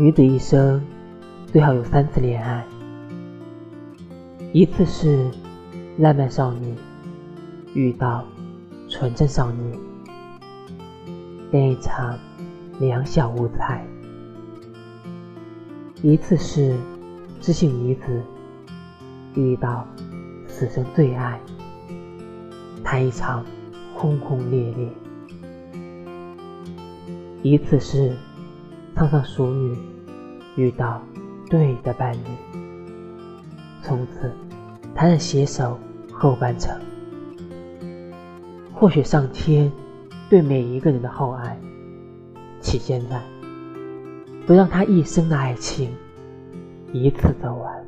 女子一生最好有三次恋爱，一次是浪漫少女遇到纯真少女，恋一场两小无猜；一次是知性女子遇到此生最爱，谈一场轰轰烈烈；一次是。碰上熟女遇到对的伴侣，从此他人携手后半程。或许上天对每一个人的厚爱，体现在不让他一生的爱情一次走完。